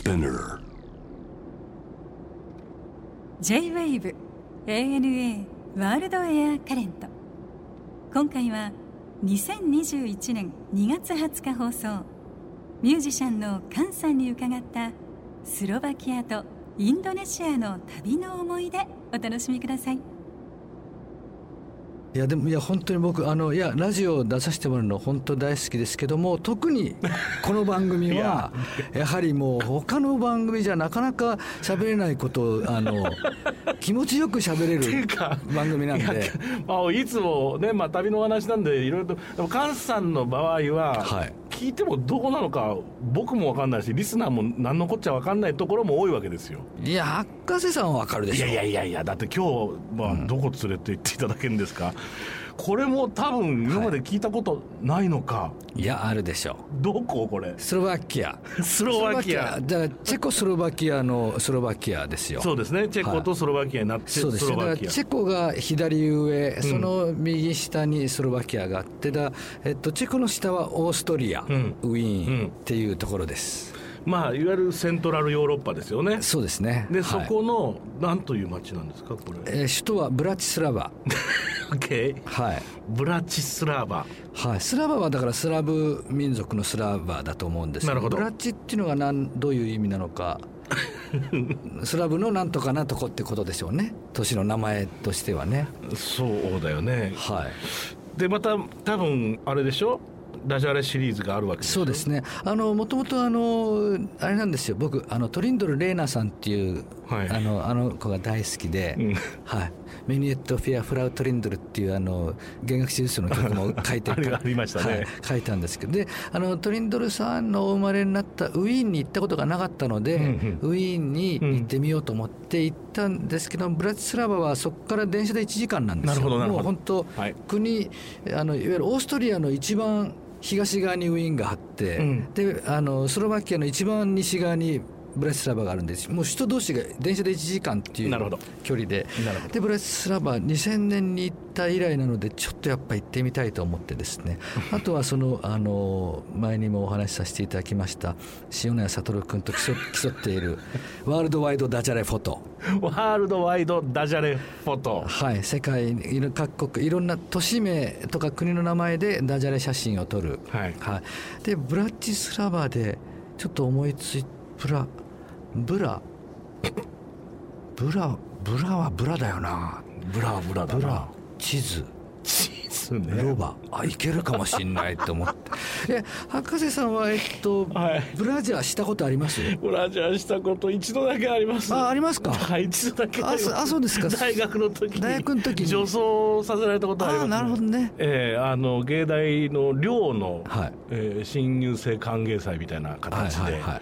Spinner. J-WAVE ANA ワールドエアカレント今回は2021年2月20日放送。ミュージシャンのカンさんに伺ったスロバキアとインドネシアの旅の思い出お楽しみください。いやでもいや本当に僕あのいやラジオ出させてもらうの本当大好きですけども特にこの番組は やはりもう他の番組じゃなかなか喋れないことをあの気持ちよく喋れる番組なんで。いまあ、いつもね、まあ、旅の話なんでいろいろとでも菅さんの場合は、はい聞いてもどうなのか僕も分かんないしリスナーも何のこっちゃ分かんないところも多いわけですよ。いや博士さんはわかるでしょ。いやいやいやいやだって今日、まあ、どこ連れて行っていただけるんですか、これも多分今まで聞いたことないのか、い。やあるでしょどこ？これ。スロバキア。スロバキア。だからチェコスロバキアのスロバキアですよ。そうですね。チェコとスロバキアになって、そうです。だからチェコが左上、その右下にスロバキアがあってだ、えっと、チェコの下はオーストリア、ん。ウィーうん。ンっていうところです、まあいわゆるセントラルヨーロッパですよね。そうですね。で、はい。そこの何という町なんですかこれ？えー首都はブラチスラバ。OK はい。ブラチスラーバ。はい、スラバはだからスラブ民族のスラバだと思うんですなるほど。ブラチっていうのがなんどういう意味なのか。スラブのなんとかなとこってことでしょうね。都市の名前としてはね。そうだよね。はい。でまた多分あれでしょ？ダジャレシリーズがあるわけそうですね。あのもともとあのあれなんですよ。僕あのトリンドル・レーナさんっていう、はい。あのあの子が大好きで、うん。はい、メニエット・フィア・フラウ・トリンドルっていうあの弦楽四重奏の曲も書いて ありましたね。はい、書いたんですけど。であのトリンドルさんのお生まれになったウィーンに行ったことがなかったので、うんウィーンに行ってみようと思って行ったんですけど、ブラチスラバはそこから電車で1時間なんですよ。なるほどなるほど。もう本当、はい。国あのいわゆるオーストリアの一番東側にウィーンがあって、うん。であのスロバキアの一番西側にブラチスラバがあるんです。もう首都同士が電車で1時間っていう距離で。なるほど。でブラチスラバ2000年に行った以来なのでちょっとやっぱ行ってみたいと思ってですね。あとはそのあの前にもお話しさせていただきました塩谷悟君と競競っている ワールドワイドダジャレフォト。ワールドワイドダジャレフォト。はい、世界各国いろんな都市名とか国の名前でダジャレ写真を撮る、はい。でブラチスラバでちょっと思いついブラブラブラブラはブラだよな。ブラはブラだな。ブラ地図。チーズね。ロバ。あいけるかもしんないと思って。え博士さんはえっと、はい。ブラジャーしたことあります？ブラジャーしたこと一度だけあります。あありますか？はい一度だけああそうですか。大学の時に。大学の時に。女装させられたことあります、あなるほどね。ええあの芸大の寮の、はい。えー新入生歓迎祭みたいな形で、はいはいはい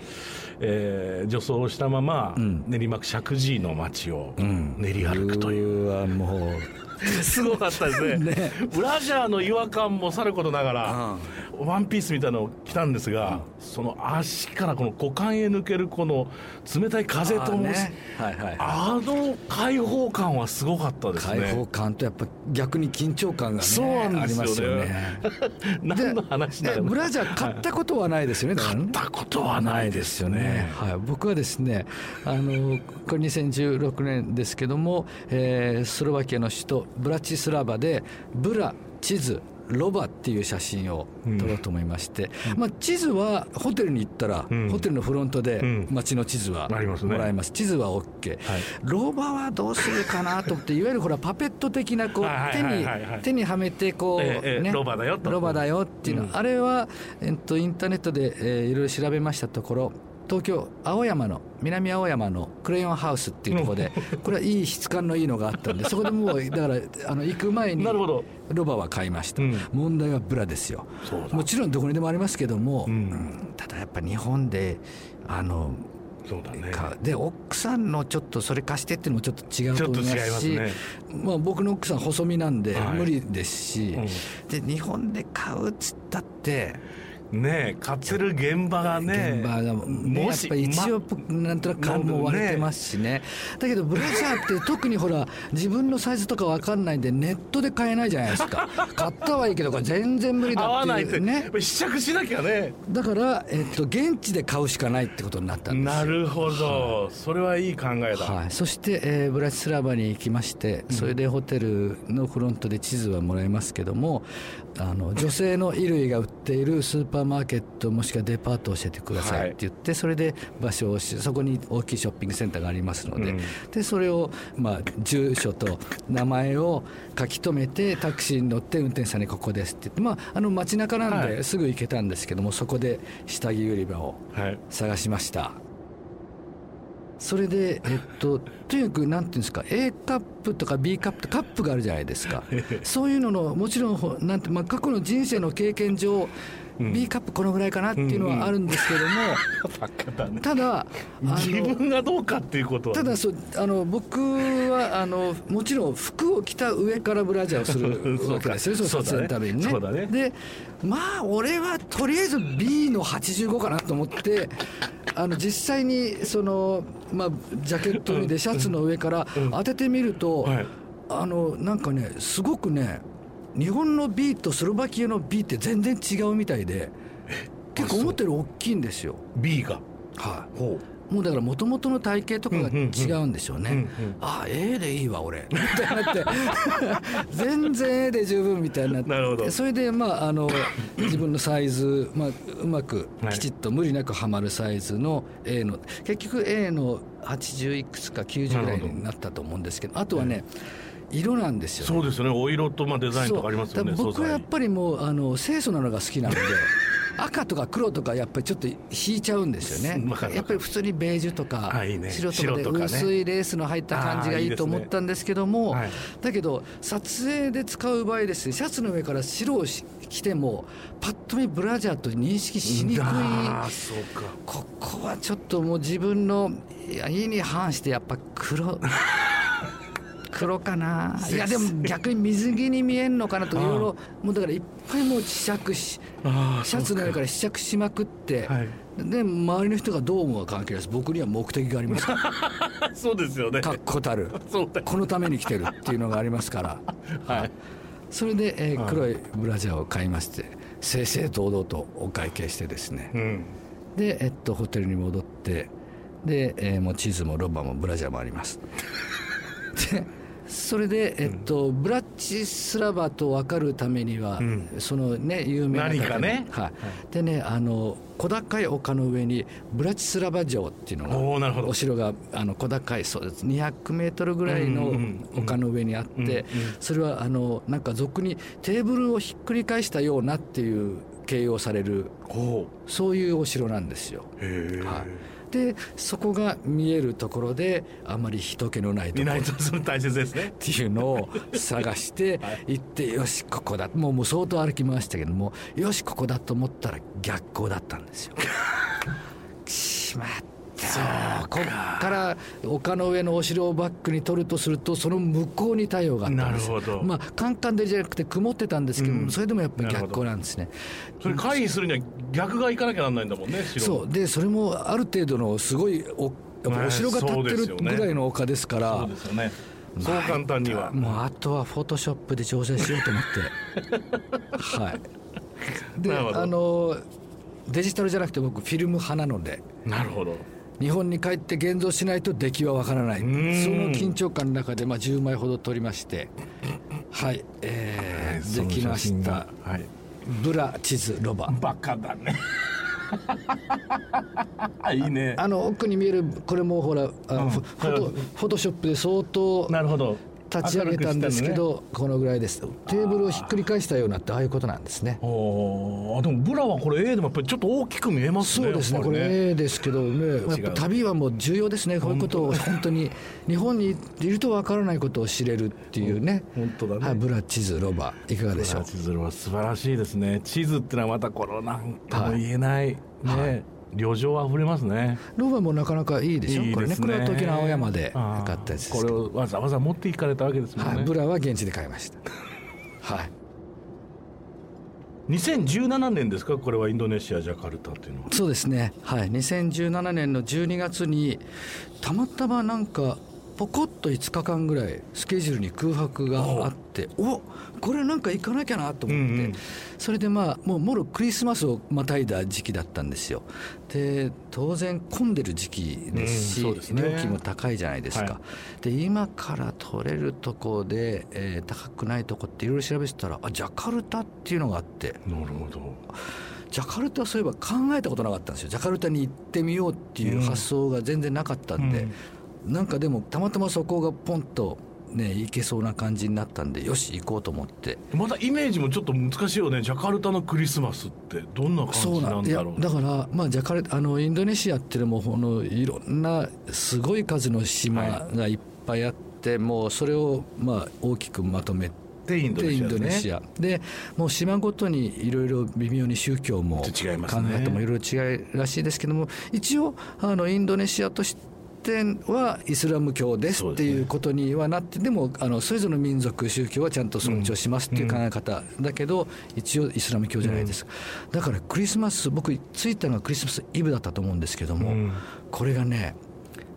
えー女装したまま、ん。練馬区石神井の街をん。練り歩くという、うわも すごかったですね。ね。ブラジャーの違和感もさることながら、ワンピースみたいなのを着たんですが、その足からこの股間へ抜けるこの冷たい風ともあね。はいはいあの開放感はすごかったですね。開放感とやっぱ逆に緊張感がねそうなんですよね。ありますよね。何の話だろう。でブラジャー買ったことはないですよね、だからね。買ったことはないですよね。はい、僕はですねあのこれ2016年ですけども、えースロバキアの首都ブラチスラバでブラ地図ロバっていう写真を撮ろうと思いまして、まあ、地図はホテルに行ったら、ん。ホテルのフロントでん。街の地図はありますね。もらえます。地図は OK、ロバはどうするかなと思っていわゆるほら パペット的なこうはい手にはいはい。はい手にはめてこう、ええええ。ね。ロバだよと。ロバだよっていうの、うん。あれは、えっと、インターネットで、えーいろいろ調べましたところ東京青山の南青山のクレヨンハウスっていうところでこれはいい質感のいいのがあったんで そこでもうだからあの行く前になるほど。ロバは買いました、うん。問題はブラですよ。もちろんどこにでもありますけども、ん。うんただやっぱ日本であのそうだね。かで奥さんのちょっとそれ貸してっていうのもちょっと違うと思いますしね。まあ、僕の奥さん細身なんではい。無理ですし、うん。で日本で買うっつったってね買ってる現場がね現場が、ね、やっぱり一応なんとなく勘も割れてますしね。だけどブラジャーって特にほら自分のサイズとか分かんないんでネットで買えないじゃないですか。買ったはいいけどこれ全然無理だって合わないってね。試着しなきゃね。だから、えっと、現地で買うしかないってことになったんですよ。なるほど、それはいい考えだ、はい、そして、えーブラチスラバに行きましてそれでホテルのフロントで地図はもらいますけどもあの女性の衣類が売っているスーパーマーケットもしくはデパートを教えてくださいって言って、それで場所をしそこに大きいショッピングセンターがありますので,、うん。でそれを、まあ、住所と名前を書き留めてタクシーに乗って運転手さんにここですって言って、まあ、あの街中なんはでい。すぐ行けたんですけども、そこで下着売り場をはい。探しました。それでえっととにかくなんていうんですか A カップとか B カップとカップがあるじゃないですか。そういうののもちろんほなんて、まあ、過去の人生の経験上、B カップこのぐらいかなっていうのはあるんですけども、ただあ自の分がどうかっていうことは。ただそうあの僕はあのもちろん服を着た上からブラジャーをする わけですよ撮影のためにね。でまあ俺はとりあえず B の85かなと思ってあの実際にその、まあ、ジャケットにでシャツの上から当ててみると、はい。あのなんかねすごくね日本の B とスロバキアの B って全然違うみたいで結構思ったより大きいんですよ。B が？はい。ほもうだからもともとの体型とかが違うんでしょうね、うんうんうんああ A でいいわ俺。みたいになって。全然 A で十分みたいになって。なるほど。それでまああの自分のサイズ、まあ、うまくはい。きちっと無理なくはまるサイズの A の結局 A の80いくつか90ぐらいになったと思うんですけどあとはね色なんですうよね。そうですよね。お色とまあデザインとかありますよね僕はやっ素ぱりもうあの清楚なのが好きなので 赤とか黒とかやっぱりちょっと引いちゃうんですよね。やっぱり普通にベージュとかあいいね。白とかで薄いレースの入った感じがいいと思ったんですけどもはい。だけど撮影で使う場合ですねシャツの上から白をし着てもパッと見ブラジャーと認識しにくい。ああそうか。ここはちょっともう自分の意に反してやっぱ黒黒かな。いやでも逆に水着に見えんのかなといろいろもうだからいっぱいもう試着しシャツの上から試着しまくって、はい。で周りの人がどう思うか関係ないです。僕には目的があります。か らそうですよね。確固たる。このために来てるっていうのがありますから。はい。それで、えーはい。黒いブラジャーを買いまして正々堂々とお会計してですね、うん。で、えっと、ホテルに戻ってで、えーもう地図もロバもブラジャーもあります でそれで、えっとブラチスラバと分かるためには、うん。そのね有名な何かね。はい。でねあの小高い丘の上にブラチスラバ城っていうのがおーなるほど。お城があの小高いそうです。200メートルぐらいの丘の上にあって、それはあのなんか俗にテーブルをひっくり返したようなっていう形容されるほそういうお城なんですよ。はいでそこが見えるところであまり人気のないといころ。っないとそれ大切ですね。ていうのを探して行ってよしここだ。もうもう相当歩きましたけどもよしここだと思ったら逆光だったんですよ。しまったこっから丘の上のお城をバックに撮るとするとその向こうに太陽があったんです。よなるほど。まあカンカンでじゃなくて曇ってたんですけども、うん。それでもやっぱり逆光なんですね。それ回避するには逆が行かなきゃなんないんだもんね白そう。でそれもある程度のすごいおお城が建ってるぐらいの丘ですから、そうですよね。そう簡単には。もうあとはフォトショップで調整しようと思って。はい。であのデジタルじゃなくて僕フィルム派なので。なるほど日本に帰って現像しないと出来はわからない。そん。の緊張感の中で、まあ、10枚ほど撮りまして。はい、えーできました。はい。ブラ地図ロバ。バカだね。いいね。あの奥に見えるこれもほらあのうん。フォトフォトショップで相当なるほど立ち上げたんですけ明るくしてんのね。ど、このぐらいです。テーブルをひっくり返したようなってああいうことなんですね。あでもブラはこれ A でもやっぱりちょっと大きく見えますねそうですね。こやっぱりれですけどねやっぱ旅はもう重要ですね。こういうことを本当に日本にいるとわからないことを知れるっていうね。本当だね。はい、ブラ地図ロバいかがでしょう？地図は素晴らしいですね。地図ってのはまたこのなんとも言えない、ね、旅情あふれますね。ロバもなかなかいいでしょ？いいこれね。これは時の青山で買ったやつですこれをわざわざ持っていかれたわけですもんね、はい、ブラは現地で買い。ましたはい2017年ですか？これはインドネシアジャカルタっていうのは。そうですね。はい。2017年の12月にたまたまなんかポコッと5日間ぐらいスケジュールに空白があっておこれなんか行かなきゃなと思って、うんうん、それでまあもうもろクリスマスをまたいだ時期だったんですよ。で当然混んでる時期ですし、うんすね、料金も高いじゃないですか、はい、で今から取れるとこで、えー、高くないとこっていろいろ調べてたらあジャカルタっていうのがあって。なるほど。ジャカルタそういえば考えたことなかったんですよ。ジャカルタに行ってみようっていう発想が全然なかったんで、うんなんかでもたまたまそこがポンとね行けそうな感じになったんでよし行こうと思って。またイメージもちょっと難しいよね。ジャカルタのクリスマスってどんな感じなんだろう。だからまあジャカルあのインドネシアっていうのもこのいろんなすごい数の島がいっぱいあって、はい、もうそれをまあ大きくまとめてインドネシアでもう島ごとにいろいろ微妙に宗教も考え方もいろいろ違いらしいですけども一応あのインドネシアとして点はイスラム教ですっていうことにはなってでもあのそれぞれの民族宗教はちゃんと尊重しますっていう考え方だけど一応イスラム教じゃないです。かだからクリスマス僕着いたのはクリスマスイブだったと思うんですけどもこれがね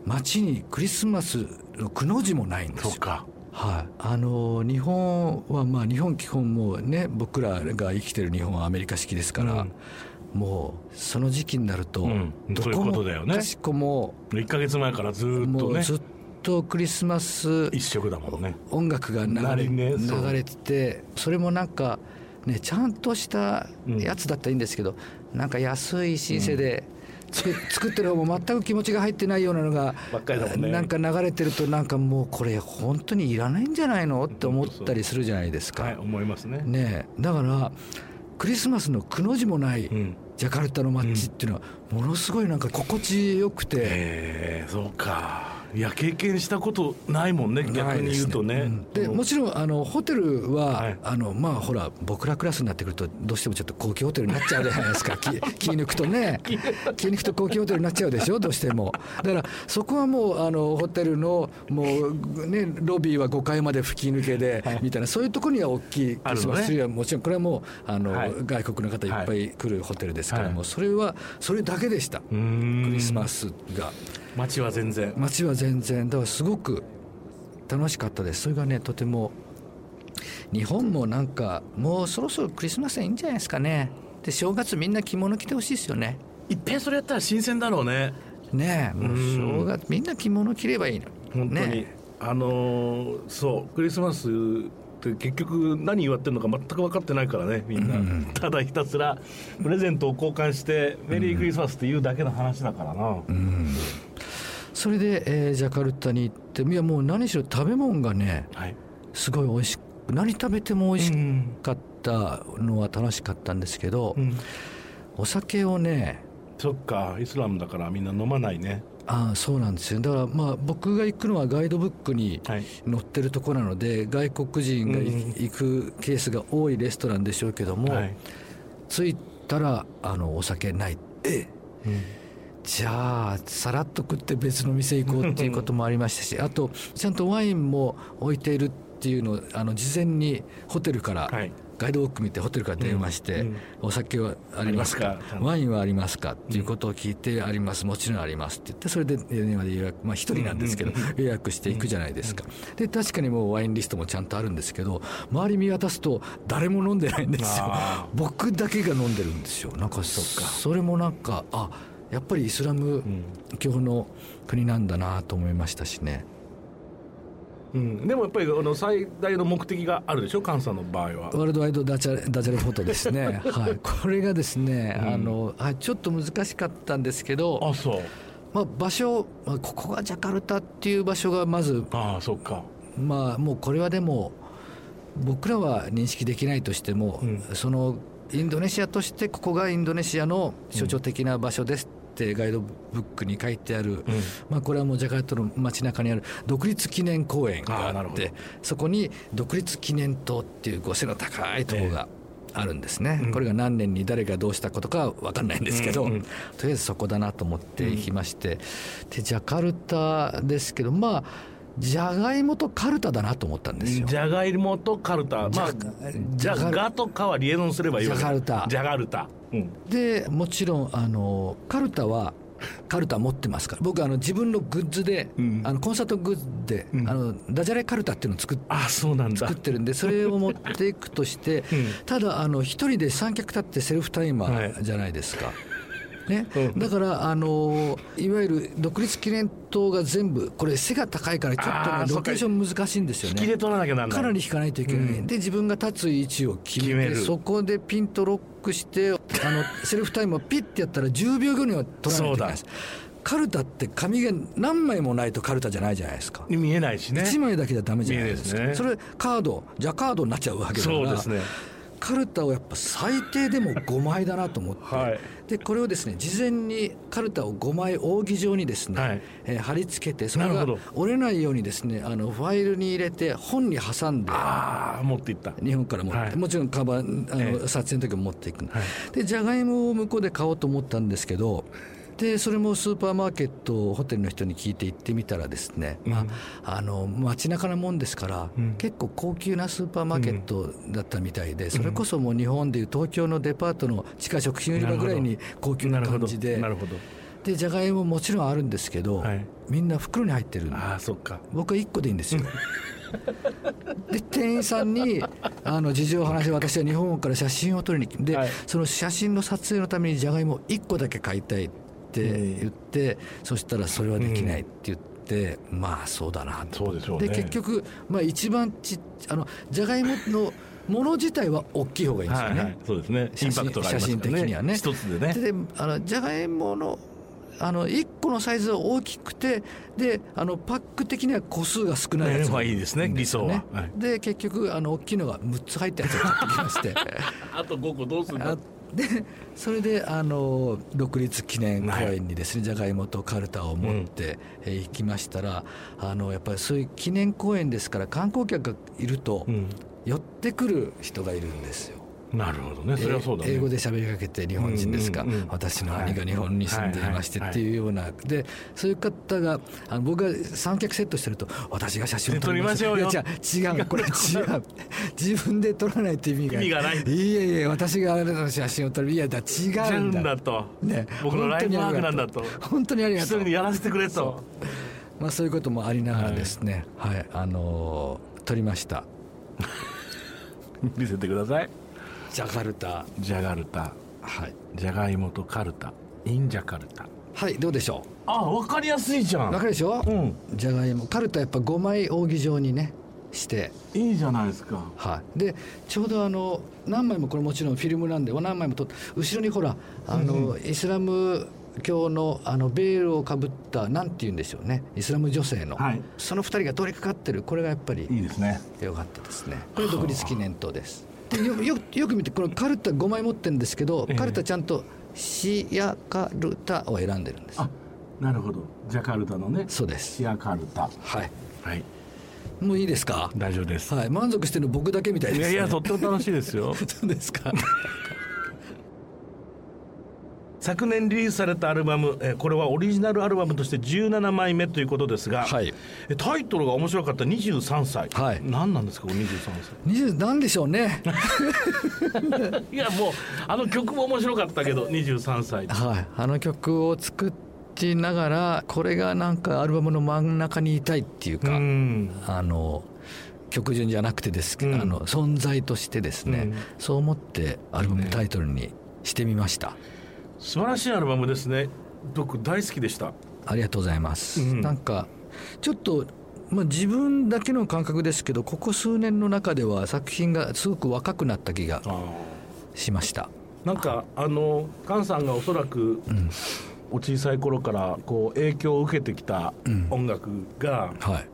街にクリスマスのくの字もないんですよ。はい、あの日本はまあ日本基本もね僕らが生きてる日本はアメリカ式ですから、うんもうその時期になると、どこもかしこも1か月前からずっとね。ずっとクリスマス一色だもんね。音楽が流れ,、流れててそれもなんかねちゃんとしたやつだったらいいんですけど、なんか安いシンセで、作作ってる方も全く気持ちが入ってないようなのがなんか流れてるとなんかもうこれ本当にいらないんじゃないの？って思ったりするじゃないですか。はい、思いますね。ねだからクリスマスのくの字もないジャカルタの街っていうのはものすごいなんか心地よくて、えー、そうかいや経験したことないもんね逆に言うとね。で、ねうん、もちろんあのホテルは、はい、あのまあほら僕らクラスになってくるとどうしてもちょっと高級ホテルになっちゃうじゃないですか。気気抜くとね。気抜くと高級ホテルになっちゃうでしょどうしても。だからそこはもうあのホテルのもうねロビーは5階まで吹き抜けで、はい、みたいなそういうところには大きいクリスマスツリーはもちろんこれはもうあの、はい、外国の方いっぱい来るホテルですから、もうそれはそれだけでした。クリスマスが。街は全然。街は全然。だからすごく楽しかったです。それがねとても日本もなんかもうそろそろクリスマスいいんじゃないですかね。で正月みんな着物着てほしいですよね。いっぺんそれやったら新鮮だろうね。ねえもう正月みんな着物着ればいいの本当に、ね、あのー、そうクリスマスって結局何言わってるのか全く分かってないからねみんな、うん、ただひたすらプレゼントを交換してメリークリスマスっていうだけの話だからな、うん、それで、えー、ジャカルタに行っていやもう何しろ食べ物がね、はい、すごい美味しく何食べても美味しかったのは楽しかったんですけど、うん、お酒をねそっかイスラムだからみんな飲まないね。ああそうなんですよ。だからまあ僕が行くのはガイドブックに載ってるところなので、はい、外国人が行くケースが多いレストランでしょうけども、はい、着いたらあのお酒ないえ、うん、じゃあさらっと食って別の店行こうっていうこともありましたし あとちゃんとワインも置いているっていうのをあの事前にホテルから、はい。ガイドブック見てホテルから電話して、うんうん、お酒はありますか？ワインはありますか？っていうことを聞いて、あります。もちろんありますって言ってそれで電話で予約まあ一人なんですけど、予約していくじゃないですか、で確かにもうワインリストもちゃんとあるんですけど周り見渡すと誰も飲んでないんですよ。僕だけが飲んでるんですよ。なんか。それもなんかあやっぱりイスラム教の国なんだなと思いましたしね。うん、でもやっぱりあの最大の目的があるでしょ、菅さんの場合は。ワールドワイドダジャレダジャレフォトですね、はい、これがですね、うん、あのあちょっと難しかったんですけど、あそう。まあ、場所、まあ、ここがジャカルタっていう場所がまず、あそっか。まあ、もうこれはでも、僕らは認識できないとしても、うん、そのインドネシアとして、ここがインドネシアの象徴的な場所ですってガイドブックに書いてある、うん、まあ、これはもうジャカルタの街中にある独立記念公園があってそこに独立記念塔っていう背の高い塔が、あるんですね、これが何年に誰がどうしたことかは分かんないんですけど、うんうん、とりあえずそこだなと思って行きまして、でジャカルタですけどまあじゃがいもとカルタだなと思ったんですよ。じゃがいもとカルタ。まあじゃがとかはリエゾンすればいいわけジャカルタ。ジャガルタ、うん、でもちろんあのカルタはカルタ持ってますから。僕あの自分のグッズで、うん。あのコンサートグッズで、うん。あのダジャレカルタっていうのを作っあそうなんだ。作ってるんでそれを持っていくとして、うん。ただあの一人で三脚立ってセルフタイマはい。ーじゃないですか。ねうん。だからあのいわゆる独立記念塔が全部これ背が高いからちょっとねロケーション難しいんですよね。引きで取らなきゃなんない。かなり引かないといけない、うん。で自分が立つ位置を決めてそこでピンとロックしてあの セルフタイムをピッてやったら10秒後には取らないといけないです。カルタって紙が何枚もないとカルタじゃないじゃないですか、見えないしね。1枚だけじゃダメじゃないですか。ね。それカードじゃあカードになっちゃうわけだから。そうですねカルタをやっぱ最低でも5枚だなと思って、はい。でこれをですね事前にカルタを5枚扇状にですね、はい。えー貼り付けてそれが折れないようにですねあのファイルに入れて本に挟んでああ持っていった。日本から持って、はい。もちろんカバンあの、ええ。撮影の時も持っていく。の、はい。でじゃがいもを向こうで買おうと思ったんですけどでそれもスーパーマーケットホテルの人に聞いて行ってみたらですね、まあ、あの街中なもんですから、うん。結構高級なスーパーマーケットだったみたいで、それこそもう日本でいう東京のデパートの地下食品売り場ぐらいに高級な感じで。なるほど。でじゃがいももちろんあるんですけど、はい。みんな袋に入ってるんで。ああそっか。僕は1個でいいんですよ。で店員さんにあの事情を話して私は日本から写真を撮りに来てで、はい。その写真の撮影のためにじゃがいも1個だけ買いたい。って言って、そしたらそれはできないって言って、まあそうだなと。でね。で結局、まあ、一番ちあのじゃがいものもの自体は大きい方がいいんですよね、はいはい。そうですね。インパクトがありますからね。写真的にはね。一つでね。であのじゃがいものあの1個のサイズは大きくてであのパック的には個数が少ないやつねまあいいですね理想は。はい。で結局あの大きいのが6つ入ったやつを買ってきまして。あと5個どうするんだあでそれであの独立記念公園にですね、じゃがいもとカルタを持って、えー行きましたらあのやっぱりそういう記念公園ですから観光客がいると、うん。寄ってくる人がいるんですよ。なるほどね。それはそうだね。英語で喋りかけて日本人ですか、うんうんうん。私の兄が日本に住んでいましてはい。っていうような、でそういう方があの僕が三脚セットしてると私が写真を撮りましょうよ。いや違う。違う。これ違う 自分で撮らないと意味が意味がない。いやいや私があなたの写真を撮る。いやだ違違ううんんだだと。ね。僕のライフワークなんだと。本当にありが一とうやらせてくれと。まあそういうこともありながらですね。はい、あのー撮りました。見せてくださいジャカルタ。ジャガルタ。はい。じゃがいもとカルタ。インジャカルタ。はいどうでしょあ分かりやすいじゃうわかるでしょ、うん。じゃがいもカルタやっぱ5枚扇状にねして。いいじゃないですか。はい、でちょうどあの何枚もこれもちろんフィルムなんで何枚も撮って後ろにほらあの、イスラム教のあのベールをかぶったなんて言うんでしょうね。イスラム女性の、はい。その2人が通りかかってる。これがやっぱりいいですね。良かったですね。これ独立記念塔です。でよよよく見てこのカルタ5枚持ってるんですけど、ええ。カルタちゃんとシヤカルタを選んでるんです。あなるほど。ジャカルタのね。そうです。シアカルタ。はい。はい。もういいですか？大丈夫です。はい。満足してるの僕だけみたいです、ね、いやいやとっても楽しいですよ。そうですか昨年リリースされたアルバム、えーこれはオリジナルアルバムとして17枚目ということですが、はい。えタイトルが面白かった23歳、はい。何なんですかこの23 20なんでしょうね。歳 いやもうあの曲も面白かったけど23歳。はい、あの曲を作ってながらこれがなんかアルバムの真ん中にいたいっていううか、ん。あの曲順じゃなくてですけど、うん。あの存在としてですね、うん。そう思ってアルバムタイトルにしてみました、素晴らしいアルバムですね。僕大好きでした。ありがとうございます、うん。なんかちょっとまあ、自分だけの感覚ですけどここ数年の中では作品がすごく若くなった気がしました。なんかあの菅さんがおそらく、お小さい頃からこう影響を受けてきた音楽がはい。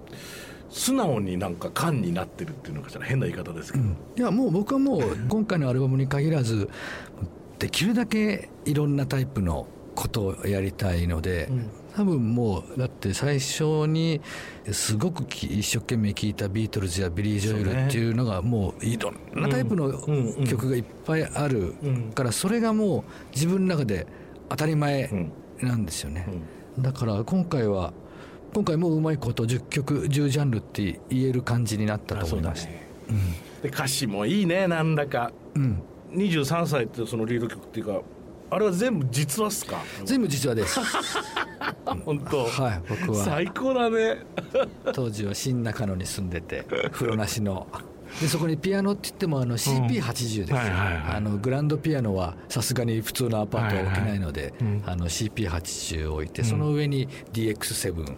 素直になんか感になってるっていうのかしら。変な言い方ですけど、いやもう僕はもう今回のアルバムに限らずできるだけいろんなタイプのことをやりたいので、多分もうだって最初にすごくき一生懸命聴いたビートルズやビリー・ジョエルっていうのがもういろんなタイプのうんうん曲がいっぱいあるうん。からそれがもう自分の中で当たり前うんなんですよね。だから今回は今回もうまいこと10曲10ジャンルって言える感じになったと思います、ね。で歌詞もいいねなんだか。うん、23歳ってそのリード曲っていうかあれは全部実話っすか？全部実話です。本当。はい僕は。最高だね。当時は新中野に住んでて風呂なしの。でそこにピアノって言ってもあの CP80 です、はいはいはい。あのグランドピアノはさすがに普通のアパートは置けない。ので、はいはいうん。あの CP80 を置いてその上に DX7、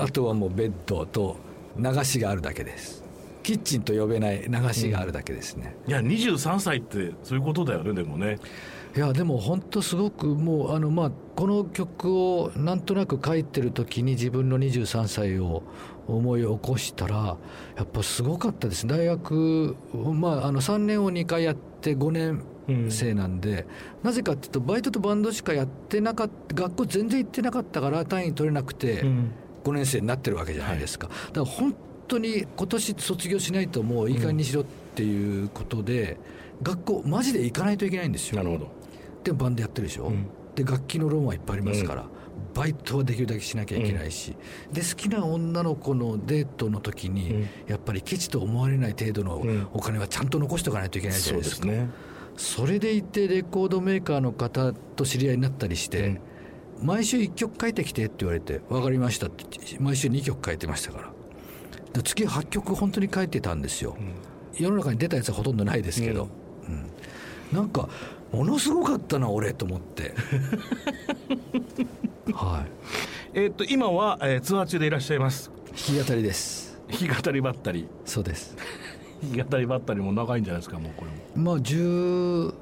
あとはもうベッドと流しがあるだけですキッチンと呼べない流しがあるだけですね、いや23歳ってそういうことだよねでもね。いやでも本当すごくもうあのまあこの曲をなんとなく書いてる時に自分の23歳を思い起こしたらやっぱすごかったです。大学、まあ、あの3年を2回やって5年生なんで、なぜかっていうとバイトとバンドしかやってなかった学校全然行ってなかったから単位取れなくて5年生になってるわけじゃないですか、だから本当に今年卒業しないともういい加減にしろっていうことで、学校マジで行かないといけないんですよ。なるほど。でバンドやってるでしょ、うん。で楽器のローンはいっぱいありますから、バイトはできるだけしなきゃいけないし、で好きな女の子のデートの時に、うん。やっぱりケチと思われない程度のうん。お金はちゃんと残しておかないといけないじゃそうないですか、ですね。それでいてレコードメーカーの方と知り合いになったりして、毎週1曲書いてきてって言われて分かりましたって毎週2曲書いてましたから。で月8曲本当に書いてたんですよ、世の中に出たやつはほとんどないですけど、うん。なんかものすごかったな俺と思って。はい。えっと今は、えーツアー中でいらっしゃいます。弾き語りです。弾き語りばったり。そうです。弾き語りばったりも長いんじゃないですかもうこれも。まあ15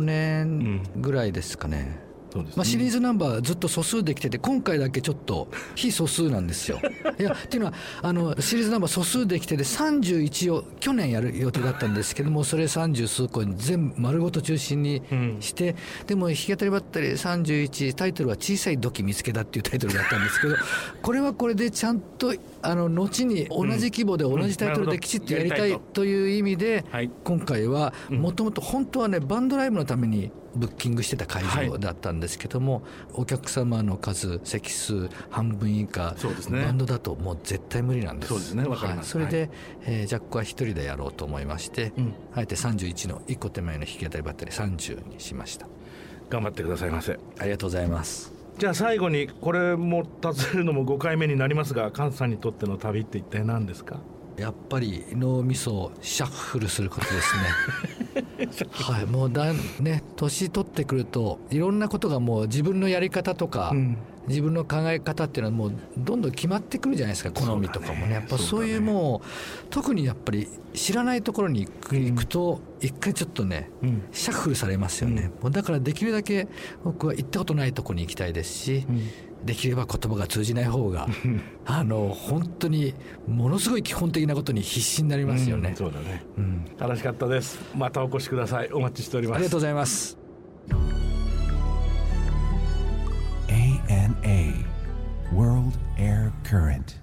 年ぐらいですかね、そうですね。まあ、シリーズナンバーずっと素数できてて今回だけちょっと非素数なんですよ。いやっていうのはあのシリーズナンバー素数できてて31を去年やる予定だったんですけどもそれ30数個に全部丸ごと中心にして、でも弾き語りばったり31タイトルは「小さい土器見つけた」っていうタイトルだったんですけど これはこれでちゃんとあの後に同じ規模で同じタイトルできちっとやりたいという意味ではい。今回はもともと本当はねバンドライブのためにブッキングしてた会はい。場だったんですけども、お客様の数席数半分以下そうですね。バンドだともう絶対無理なんです。そうですね。わかります。はい。それで、えーじゃあここは一人でやろうと思いまして、うん。あえて31の1個手前の弾き語りばったり30にしました。頑張ってくださいませ。ありがとうございます。じゃあ最後にこれも尋ねるのも5回目になりますが菅さんにとっての旅って一体何ですか？やっぱり脳みそをシャッフルすることですね はいもうだね年取ってくるといろんなことがもう自分のやり方とか、うん。自分の考え方っていうのはもうどんどん決まってくるじゃないですか好みとかもね。やっぱそういうもう特にやっぱり知らないところに行く,、行くと一回ちょっとね、うん。シャッフルされますよね、もうだからできるだけ僕は行ったことないところに行きたいですし、できれば言葉が通じない方が あの本当にものすごい基本的なことに必死になりますよね、うん、そうだね、うん、楽しかったです。またお越しください。お待ちしております。ありがとうございます。ANA World Air Current